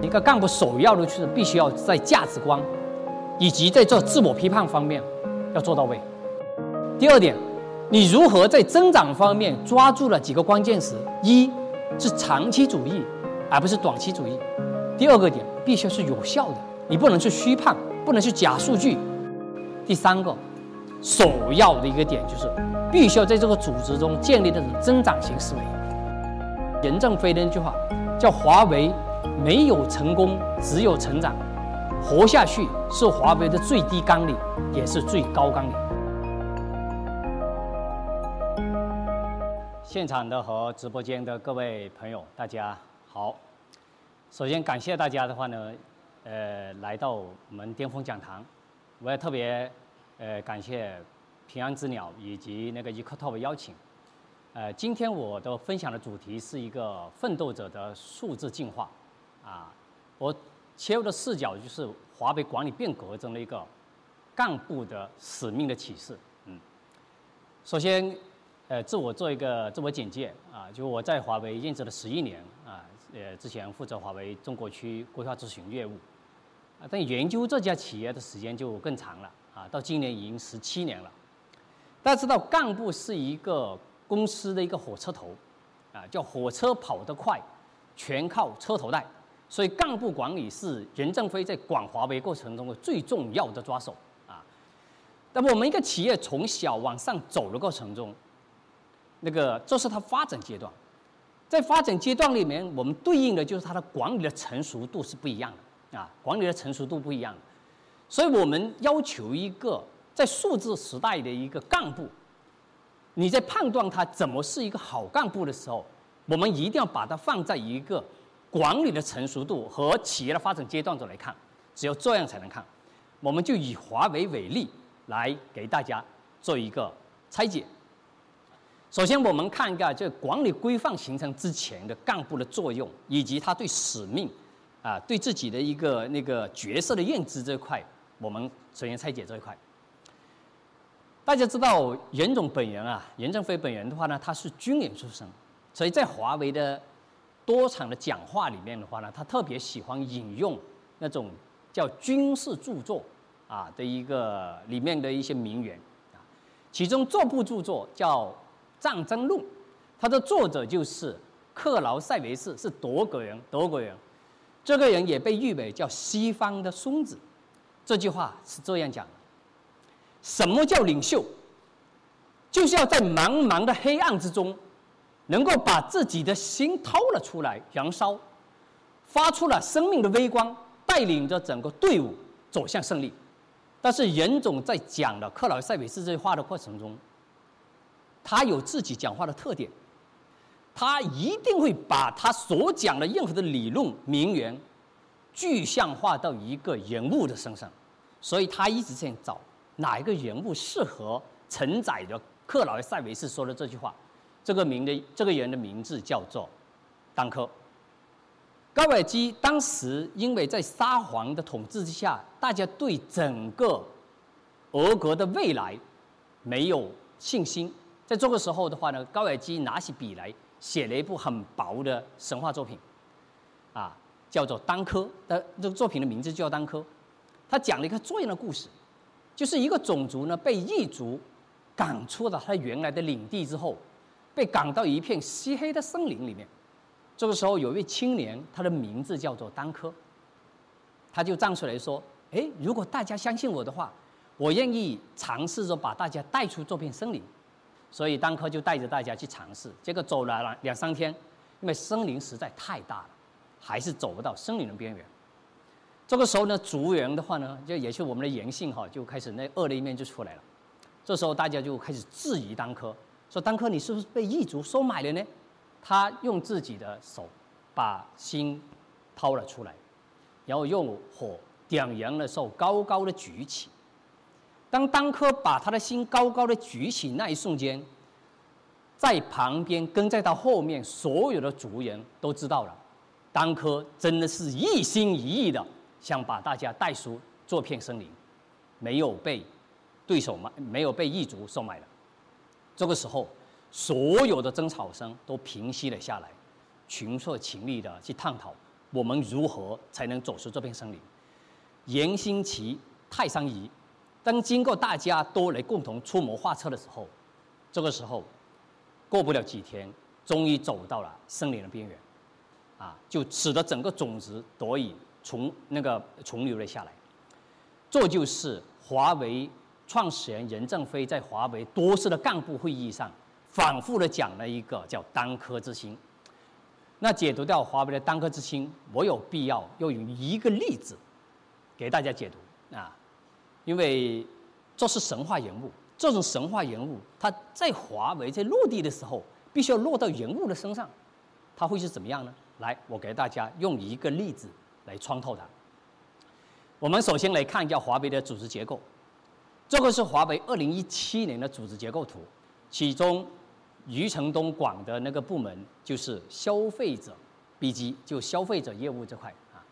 一个干部首要的就是必须要在价值观以及在做自我批判方面要做到位。第二点，你如何在增长方面抓住了几个关键词？一是长期主义，而不是短期主义。第二个点，必须是有效的，你不能去虚判，不能去假数据。第三个，首要的一个点就是，必须要在这个组织中建立的是增长型思维。任正非的那句话叫“华为没有成功，只有成长”，活下去是华为的最低纲领，也是最高纲领。现场的和直播间的各位朋友，大家好。首先感谢大家的话呢，呃，来到我们巅峰讲堂。我也特别呃感谢平安之鸟以及那个 EcoTop 邀请。呃，今天我的分享的主题是一个奋斗者的数字进化。啊，我切入的视角就是华为管理变革中的一个干部的使命的启示。嗯，首先。呃，自我做一个自我简介啊，就我在华为任职了十一年啊，呃，之前负责华为中国区规划咨询业务，啊，但研究这家企业的时间就更长了啊，到今年已经十七年了。大家知道，干部是一个公司的一个火车头，啊，叫火车跑得快，全靠车头带，所以干部管理是任正非在管华为过程中的最重要的抓手啊。那么我们一个企业从小往上走的过程中，那个，这是它发展阶段，在发展阶段里面，我们对应的就是它的管理的成熟度是不一样的啊，管理的成熟度不一样的，所以我们要求一个在数字时代的一个干部，你在判断他怎么是一个好干部的时候，我们一定要把它放在一个管理的成熟度和企业的发展阶段中来看，只有这样才能看。我们就以华为为例来给大家做一个拆解。首先，我们看一下这管理规范形成之前的干部的作用，以及他对使命，啊，对自己的一个那个角色的认知这块，我们首先拆解这一块。大家知道，任总本人啊，任正非本人的话呢，他是军人出身，所以在华为的多场的讲话里面的话呢，他特别喜欢引用那种叫军事著作啊的一个里面的一些名言啊，其中这部著作叫。战争论，它的作者就是克劳塞维斯，是德国人。德国人，这个人也被誉为叫西方的孙子。这句话是这样讲的：什么叫领袖？就是要在茫茫的黑暗之中，能够把自己的心掏了出来，燃烧，发出了生命的微光，带领着整个队伍走向胜利。但是任总在讲了克劳塞维斯这句话的过程中。他有自己讲话的特点，他一定会把他所讲的任何的理论名言具象化到一个人物的身上，所以他一直在找哪一个人物适合承载着克劳塞维斯说的这句话。这个名的这个人的名字叫做当科。高尔基当时因为在沙皇的统治之下，大家对整个俄国的未来没有信心。在这个时候的话呢，高尔基拿起笔来写了一部很薄的神话作品，叫做《丹科》的这个作品的名字叫《丹科》，他讲了一个这样的故事，就是一个种族呢被异族赶出了他原来的领地之后，被赶到一片漆黑的森林里面，这个时候有一位青年，他的名字叫做丹科，他就站出来说：“哎，如果大家相信我的话，我愿意尝试着把大家带出这片森林。”所以丹科就带着大家去尝试，结果走了两三天，因为森林实在太大了，还是走不到森林的边缘。这个时候呢，族人的话呢，就也是我们的人性哈，就开始那恶的一面就出来了。这时候大家就开始质疑当科，说当科你是不是被异族收买了呢？他用自己的手把心掏了出来，然后用火点燃的时候高高的举起。当当科把他的心高高的举起那一瞬间，在旁边跟在他后面所有的族人都知道了，当科真的是一心一意的想把大家带出这片森林，没有被对手买没有被异族收买了。这个时候，所有的争吵声都平息了下来，群策群力的去探讨我们如何才能走出这片森林。严新奇、泰山仪，当经过大家都来共同出谋划策的时候，这个时候过不了几天，终于走到了森林的边缘，啊，就使得整个种子得以从那个重流了下来。这就是华为创始人任正非在华为多次的干部会议上反复的讲了一个叫“单科之心”。那解读掉华为的单科之心，我有必要要用一个例子。给大家解读啊，因为这是神话人物，这种神话人物他在华为在落地的时候，必须要落到人物的身上，他会是怎么样呢？来，我给大家用一个例子来穿透它。我们首先来看一下华为的组织结构，这个是华为二零一七年的组织结构图，其中余承东管的那个部门就是消费者 BG，就消费者业务这块啊。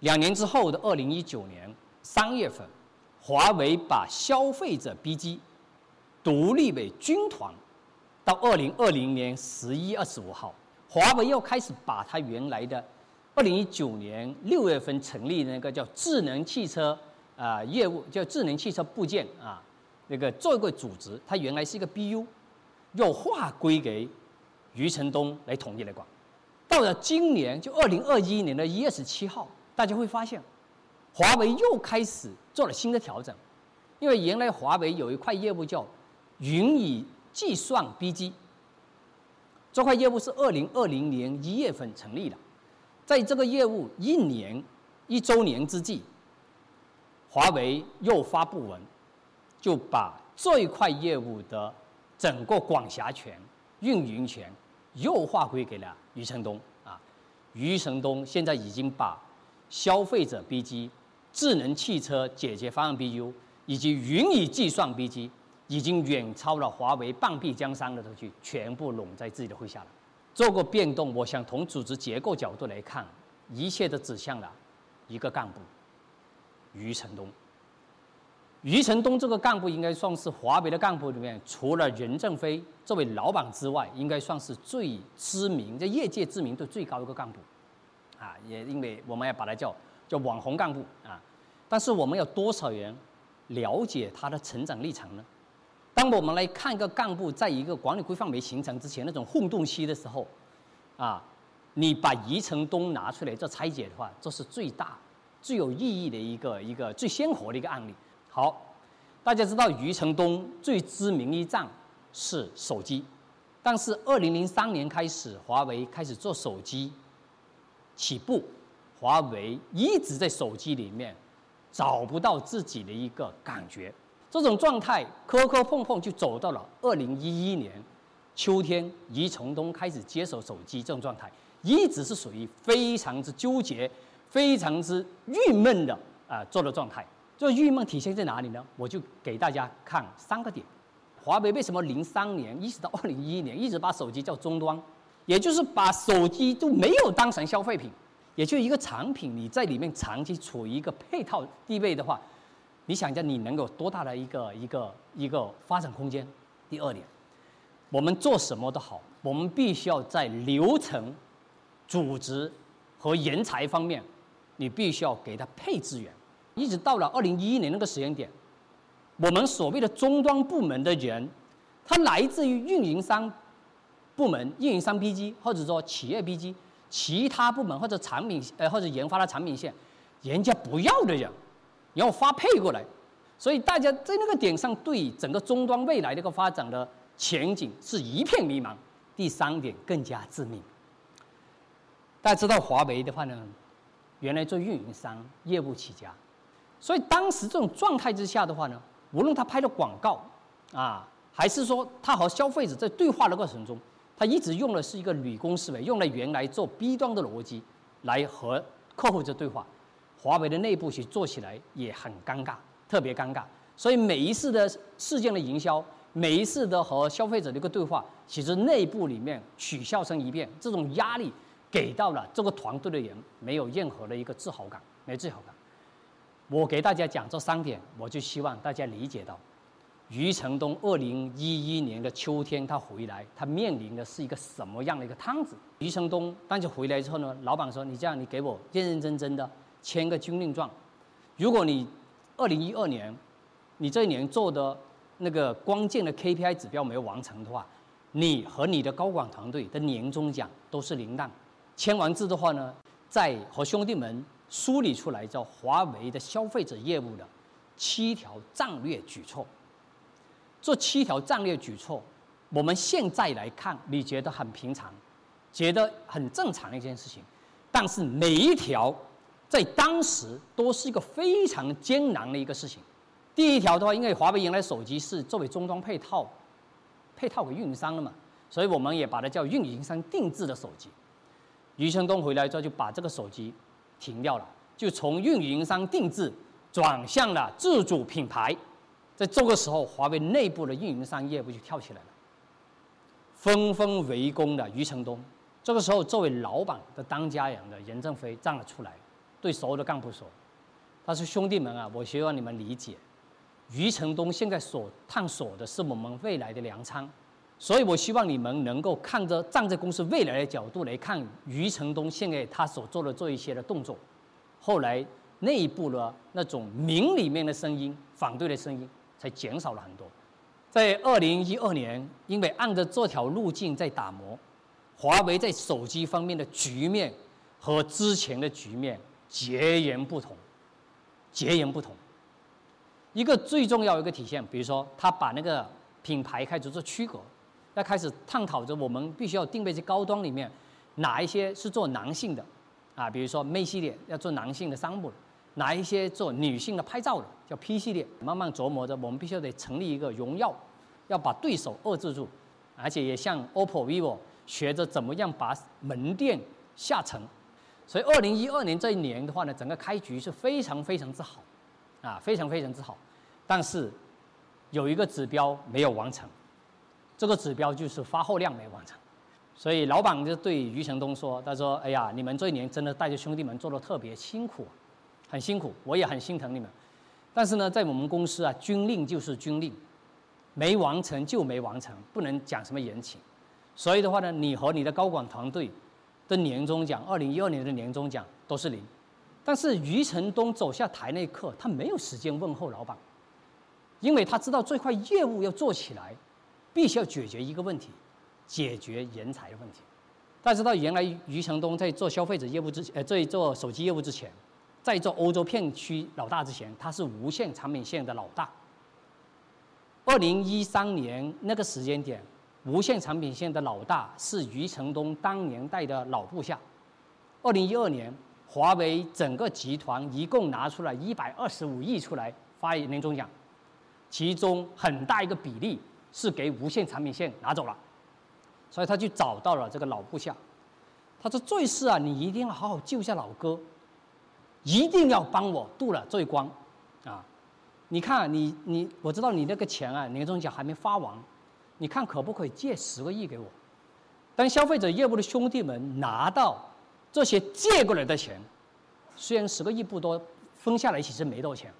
两年之后的二零一九年三月份，华为把消费者 BG 独立为军团，到二零二零年十一二十五号，华为又开始把它原来的二零一九年六月份成立的那个叫智能汽车啊业务，叫智能汽车部件啊那个做一个组织，它原来是一个 BU，又划归给余承东来统一来管。到了今年就二零二一年的一月十七号。大家会发现，华为又开始做了新的调整，因为原来华为有一块业务叫云以计算 BG，这块业务是二零二零年一月份成立的，在这个业务一年一周年之际，华为又发布文，就把这一块业务的整个管辖权、运营权又划归给了余承东啊，余承东现在已经把。消费者 BG、智能汽车解决方案 BU 以及云与计算 BG，已经远超了华为半壁江山的东西，全部拢在自己的麾下了。做过变动，我想从组织结构角度来看，一切都指向了一个干部余承东。余承东这个干部应该算是华为的干部里面，除了任正非这位老板之外，应该算是最知名，在业界知名度最高的一个干部。啊，也因为我们要把它叫叫网红干部啊，但是我们有多少人了解他的成长历程呢？当我们来看一个干部在一个管理规范没形成之前那种混沌期的时候，啊，你把余承东拿出来做拆解的话，这是最大、最有意义的一个一个最鲜活的一个案例。好，大家知道余承东最知名一战是手机，但是二零零三年开始，华为开始做手机。起步，华为一直在手机里面找不到自己的一个感觉，这种状态磕磕碰碰就走到了二零一一年秋天，余承东开始接手手机这种状态，一直是属于非常之纠结、非常之郁闷的啊做的状态。这郁闷体现在哪里呢？我就给大家看三个点：华为为什么零三年一直到二零一一年一直把手机叫终端？也就是把手机都没有当成消费品，也就一个产品，你在里面长期处于一个配套地位的话，你想一下，你能有多大的一个一个一个发展空间？第二点，我们做什么都好，我们必须要在流程、组织和人才方面，你必须要给他配资源。一直到了二零一一年那个时间点，我们所谓的终端部门的人，他来自于运营商。部门运营商 BG，或者说企业 BG，其他部门或者产品呃或者研发的产品线，人家不要的人，然后发配过来，所以大家在那个点上对整个终端未来的一个发展的前景是一片迷茫。第三点更加致命，大家知道华为的话呢，原来做运营商业务起家，所以当时这种状态之下的话呢，无论他拍的广告啊，还是说他和消费者在对话的过程中。他一直用的是一个理工思维，用了原来做 B 端的逻辑来和客户在对话。华为的内部其实做起来也很尴尬，特别尴尬。所以每一次的事件的营销，每一次的和消费者的一个对话，其实内部里面取笑声一片，这种压力给到了这个团队的人，没有任何的一个自豪感，没自豪感。我给大家讲这三点，我就希望大家理解到，余承东二零一一年的秋天他回来，他面临的是一个什么样的一个摊子？余承东当时回来之后呢，老板说：“你这样，你给我认认真真的签个军令状，如果你二零一二年你这一年做的那个关键的 KPI 指标没有完成的话，你和你的高管团队的年终奖都是零蛋。”签完字的话呢，再和兄弟们梳理出来叫华为的消费者业务的七条战略举措。这七条战略举措，我们现在来看，你觉得很平常，觉得很正常的一件事情，但是每一条在当时都是一个非常艰难的一个事情。第一条的话，因为华为原来手机是作为终端配套，配套给运营商的嘛，所以我们也把它叫运营商定制的手机。余承东回来之后就把这个手机停掉了，就从运营商定制转向了自主品牌。在这个时候，华为内部的运营商业务就跳起来了，纷纷围攻了余承东。这个时候，作为老板的当家人的任正非站了出来，对所有的干部说：“他说兄弟们啊，我希望你们理解，余承东现在所探索的是我们未来的粮仓。”所以，我希望你们能够看着站在公司未来的角度来看余承东现在他所做的这一些的动作。后来内部的那种明里面的声音、反对的声音才减少了很多。在二零一二年，因为按着这条路径在打磨，华为在手机方面的局面和之前的局面截然不同，截然不同。一个最重要一个体现，比如说他把那个品牌开始做区隔。要开始探讨着，我们必须要定位在高端里面，哪一些是做男性的，啊，比如说 Mate 系列要做男性的商务，哪一些做女性的拍照的，叫 P 系列。慢慢琢磨着，我们必须得成立一个荣耀，要把对手遏制住，而且也向 OPPO、vivo 学着怎么样把门店下沉。所以，二零一二年这一年的话呢，整个开局是非常非常之好，啊，非常非常之好。但是有一个指标没有完成。这个指标就是发货量没完成，所以老板就对余承东说：“他说，哎呀，你们这一年真的带着兄弟们做的特别辛苦，很辛苦，我也很心疼你们。但是呢，在我们公司啊，军令就是军令，没完成就没完成，不能讲什么人情。所以的话呢，你和你的高管团队的年终奖，二零一二年的年终奖都是零。但是余承东走下台那一刻，他没有时间问候老板，因为他知道这块业务要做起来。”必须要解决一个问题，解决人才的问题。大家知道，原来余承东在做消费者业务之呃，在做手机业务之前，在做欧洲片区老大之前，他是无线产品线的老大。二零一三年那个时间点，无线产品线的老大是余承东当年带的老部下。二零一二年，华为整个集团一共拿出了一百二十五亿出来发年终奖，其中很大一个比例。是给无线产品线拿走了，所以他就找到了这个老部下，他说：“这事啊，你一定要好好救下老哥，一定要帮我渡了这一关，啊，你看你你，我知道你那个钱啊，年终奖还没发完，你看可不可以借十个亿给我？当消费者业务的兄弟们拿到这些借过来的钱，虽然十个亿不多，分下来其实没多少钱，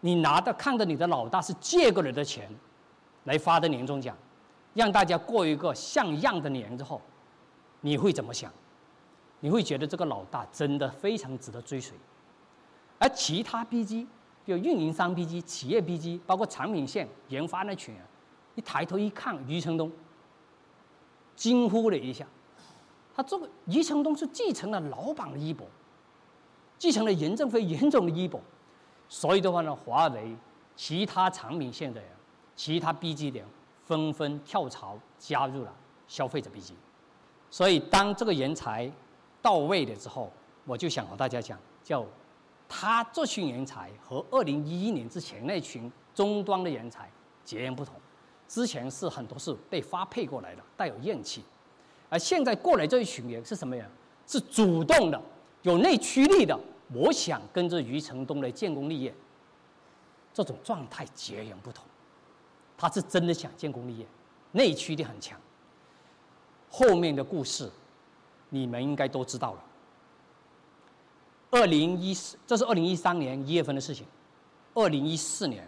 你拿到看着你的老大是借过来的钱。”来发的年终奖，让大家过一个像样的年之后，你会怎么想？你会觉得这个老大真的非常值得追随。而其他 BG，比如运营商 BG、企业 BG，包括产品线研发那群人，一抬头一看，余承东，惊呼了一下。他这个余承东是继承了老板的衣钵，继承了任正非严总的衣钵，所以的话呢，华为其他产品线的人。其他 B G 点纷纷跳槽加入了消费者 B G，所以当这个人才到位了之后，我就想和大家讲，叫他这群人才和二零一一年之前那群终端的人才截然不同。之前是很多是被发配过来的，带有怨气，而现在过来这一群人是什么人？是主动的，有内驱力的，我想跟着余承东来建功立业。这种状态截然不同。他是真的想建功立业，内驱力很强。后面的故事，你们应该都知道了。二零一四，这是二零一三年一月份的事情。二零一四年，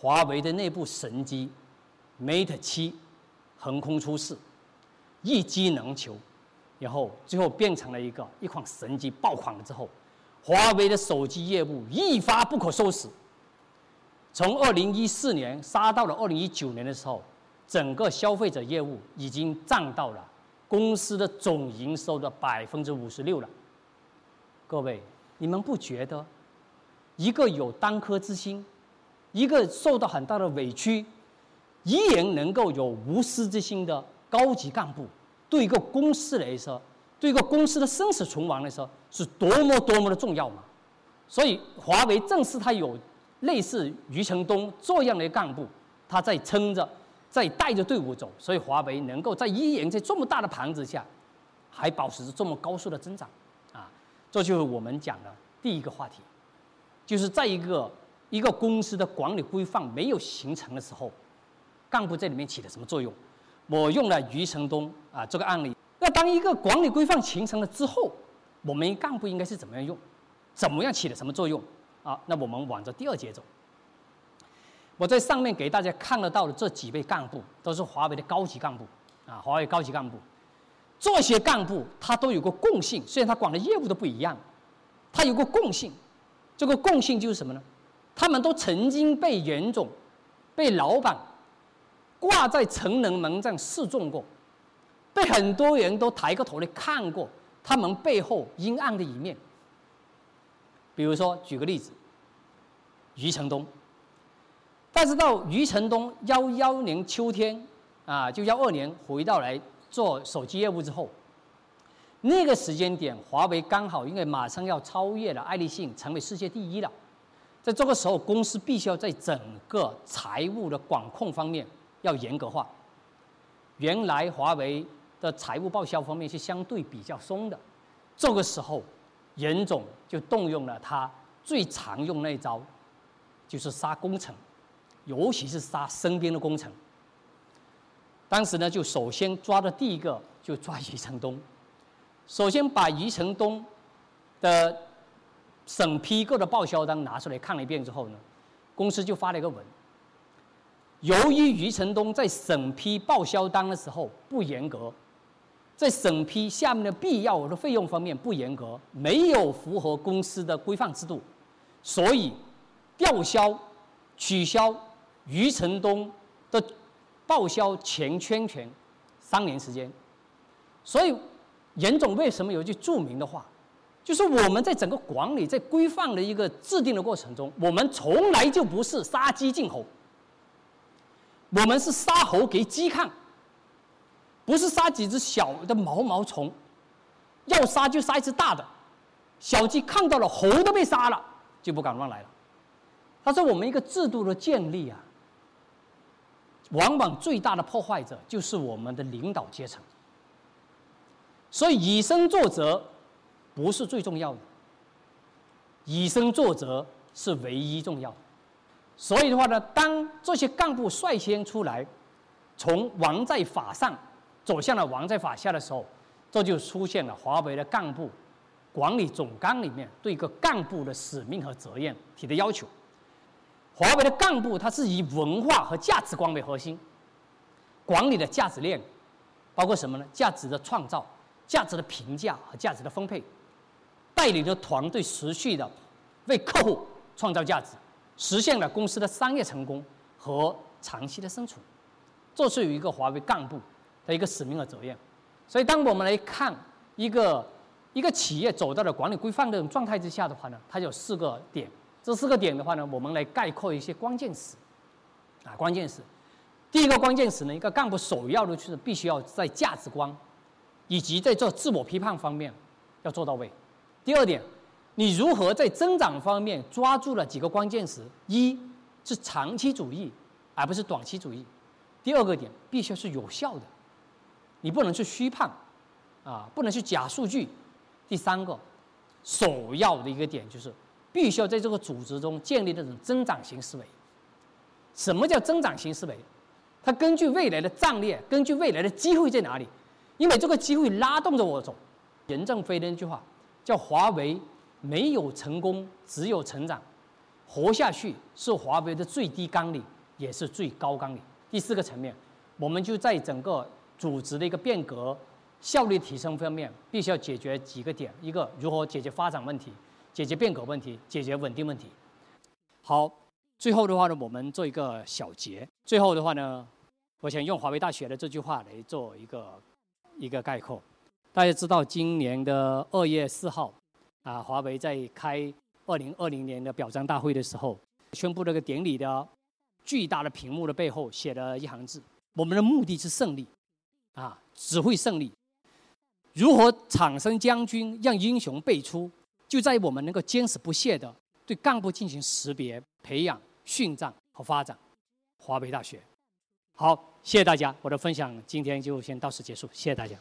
华为的内部神机 Mate 七横空出世，一机能求，然后最后变成了一个一款神机爆款了之后，华为的手机业务一发不可收拾。从二零一四年杀到了二零一九年的时候，整个消费者业务已经占到了公司的总营收的百分之五十六了。各位，你们不觉得？一个有单科之心，一个受到很大的委屈，依然能够有无私之心的高级干部，对一个公司来说，对一个公司的生死存亡来说，是多么多么的重要嘛？所以，华为正是他有类似余承东这样的干部，他在撑着，在带着队伍走，所以华为能够在依然在这么大的盘子下，还保持着这么高速的增长，啊，这就是我们讲的第一个话题。就是在一个一个公司的管理规范没有形成的时候，干部在里面起了什么作用？我用了余承东啊这个案例。那当一个管理规范形成了之后，我们干部应该是怎么样用？怎么样起了什么作用？啊，那我们往着第二节走。我在上面给大家看得到的这几位干部，都是华为的高级干部啊，华为高级干部。这些干部他都有个共性，虽然他管的业务都不一样，他有个共性。这个共性就是什么呢？他们都曾经被袁总、被老板挂在城门门上示众过，被很多人都抬个头来看过他们背后阴暗的一面。比如说，举个例子，余承东。但是到余承东幺幺年秋天啊，就幺二年回到来做手机业务之后。那个时间点，华为刚好因为马上要超越了爱立信，成为世界第一了。在这个时候，公司必须要在整个财务的管控方面要严格化。原来华为的财务报销方面是相对比较松的，这个时候，严总就动用了他最常用那一招，就是杀工程，尤其是杀身边的工程。当时呢，就首先抓的第一个就抓 余承东。首先把余承东的审批过的报销单拿出来看了一遍之后呢，公司就发了一个文。由于余承东在审批报销单的时候不严格，在审批下面的必要的费用方面不严格，没有符合公司的规范制度，所以吊销、取消余承东的报销全圈权三年时间，所以。严总为什么有句著名的话，就是我们在整个管理、在规范的一个制定的过程中，我们从来就不是杀鸡儆猴，我们是杀猴给鸡看，不是杀几只小的毛毛虫，要杀就杀一只大的，小鸡看到了猴都被杀了，就不敢乱来了。他说：“我们一个制度的建立啊，往往最大的破坏者就是我们的领导阶层。”所以以身作则不是最重要的，以身作则是唯一重要的。所以的话呢，当这些干部率先出来，从王在法上走向了王在法下的时候，这就出现了华为的干部管理总纲里面对一个干部的使命和责任提的要求。华为的干部他是以文化和价值观为核心，管理的价值链包括什么呢？价值的创造。价值的评价和价值的分配，带领着团队持续的为客户创造价值，实现了公司的商业成功和长期的生存。这是有一个华为干部的一个使命和责任。所以，当我们来看一个一个企业走到了管理规范这种状态之下的话呢，它有四个点。这四个点的话呢，我们来概括一些关键词。啊，关键词，第一个关键词呢，一个干部首要的就是必须要在价值观。以及在做自我批判方面要做到位。第二点，你如何在增长方面抓住了几个关键词？一是长期主义，而不是短期主义。第二个点，必须是有效的，你不能去虚胖，啊，不能去假数据。第三个，首要的一个点就是，必须要在这个组织中建立这种增长型思维。什么叫增长型思维？它根据未来的战略，根据未来的机会在哪里？因为这个机会拉动着我走，任正非的那句话叫“华为没有成功，只有成长。活下去是华为的最低纲领，也是最高纲领。第四个层面，我们就在整个组织的一个变革、效率提升方面，必须要解决几个点：一个如何解决发展问题、解决变革问题、解决稳定问题。好，最后的话呢，我们做一个小结。最后的话呢，我想用华为大学的这句话来做一个一个概括。大家知道，今年的二月四号，啊，华为在开。二零二零年的表彰大会的时候，宣布这个典礼的巨大的屏幕的背后写了一行字：“我们的目的是胜利，啊，只会胜利。如何产生将军，让英雄辈出，就在于我们能够坚持不懈的对干部进行识别、培养、训战和发展。”华为大学，好，谢谢大家，我的分享今天就先到此结束，谢谢大家。